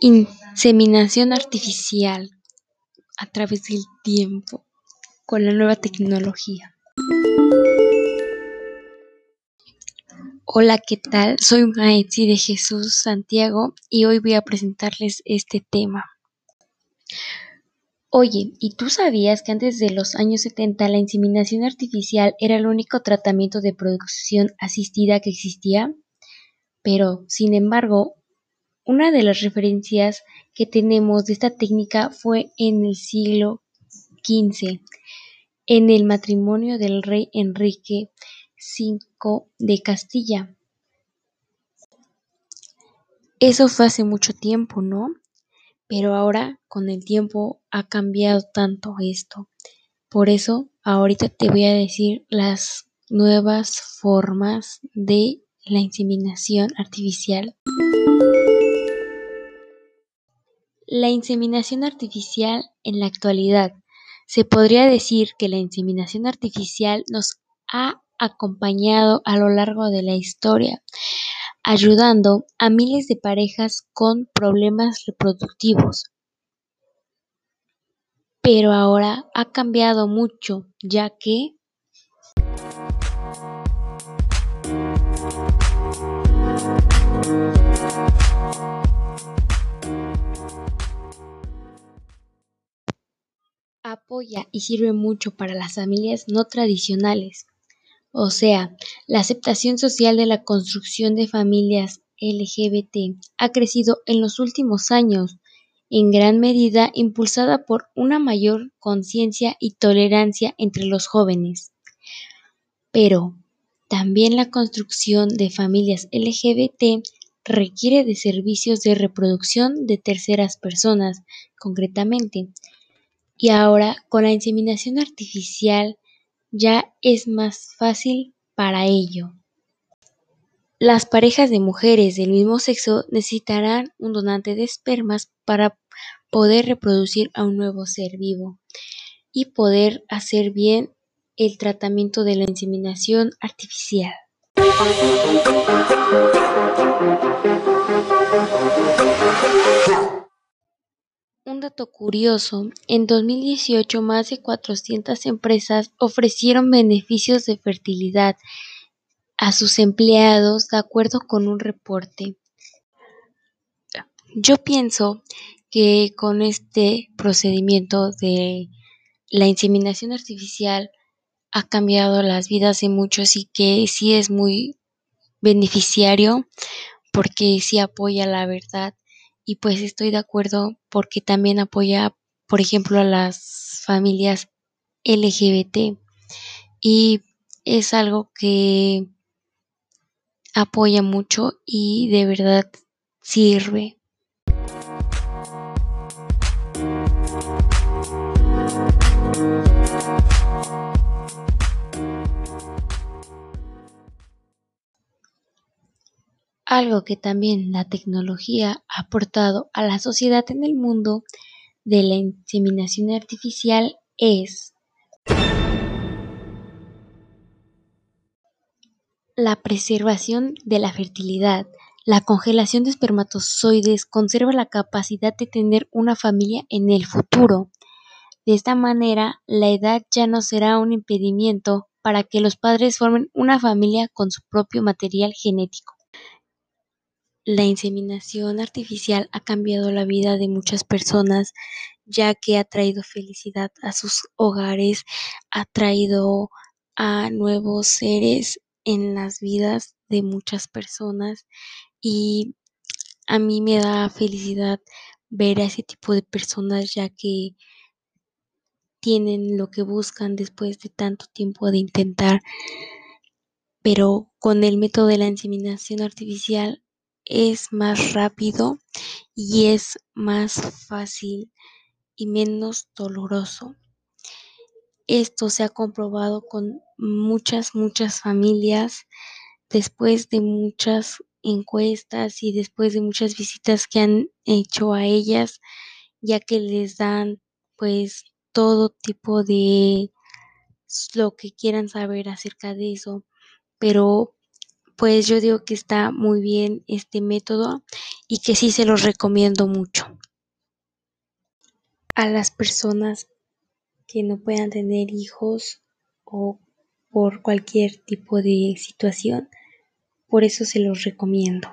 Inseminación artificial a través del tiempo con la nueva tecnología. Hola, ¿qué tal? Soy Maetzi de Jesús Santiago y hoy voy a presentarles este tema. Oye, ¿y tú sabías que antes de los años 70 la inseminación artificial era el único tratamiento de producción asistida que existía? Pero, sin embargo, una de las referencias que tenemos de esta técnica fue en el siglo XV, en el matrimonio del rey Enrique V de Castilla. Eso fue hace mucho tiempo, ¿no? Pero ahora con el tiempo ha cambiado tanto esto. Por eso ahorita te voy a decir las nuevas formas de la inseminación artificial. La inseminación artificial en la actualidad. Se podría decir que la inseminación artificial nos ha acompañado a lo largo de la historia ayudando a miles de parejas con problemas reproductivos. Pero ahora ha cambiado mucho, ya que y sirve mucho para las familias no tradicionales o sea, la aceptación social de la construcción de familias LGBT ha crecido en los últimos años, en gran medida impulsada por una mayor conciencia y tolerancia entre los jóvenes. Pero también la construcción de familias LGBT requiere de servicios de reproducción de terceras personas, concretamente. Y ahora, con la inseminación artificial, ya es más fácil para ello. Las parejas de mujeres del mismo sexo necesitarán un donante de espermas para poder reproducir a un nuevo ser vivo y poder hacer bien el tratamiento de la inseminación artificial. Curioso, en 2018 más de 400 empresas ofrecieron beneficios de fertilidad a sus empleados de acuerdo con un reporte. Yo pienso que con este procedimiento de la inseminación artificial ha cambiado las vidas de muchos y que sí es muy beneficiario porque sí apoya la verdad y pues estoy de acuerdo porque también apoya, por ejemplo, a las familias LGBT y es algo que apoya mucho y de verdad sirve. Algo que también la tecnología ha aportado a la sociedad en el mundo de la inseminación artificial es la preservación de la fertilidad. La congelación de espermatozoides conserva la capacidad de tener una familia en el futuro. De esta manera, la edad ya no será un impedimento para que los padres formen una familia con su propio material genético. La inseminación artificial ha cambiado la vida de muchas personas, ya que ha traído felicidad a sus hogares, ha traído a nuevos seres en las vidas de muchas personas. Y a mí me da felicidad ver a ese tipo de personas ya que tienen lo que buscan después de tanto tiempo de intentar, pero con el método de la inseminación artificial es más rápido y es más fácil y menos doloroso. Esto se ha comprobado con muchas, muchas familias después de muchas encuestas y después de muchas visitas que han hecho a ellas, ya que les dan pues todo tipo de lo que quieran saber acerca de eso, pero pues yo digo que está muy bien este método y que sí se los recomiendo mucho. A las personas que no puedan tener hijos o por cualquier tipo de situación, por eso se los recomiendo.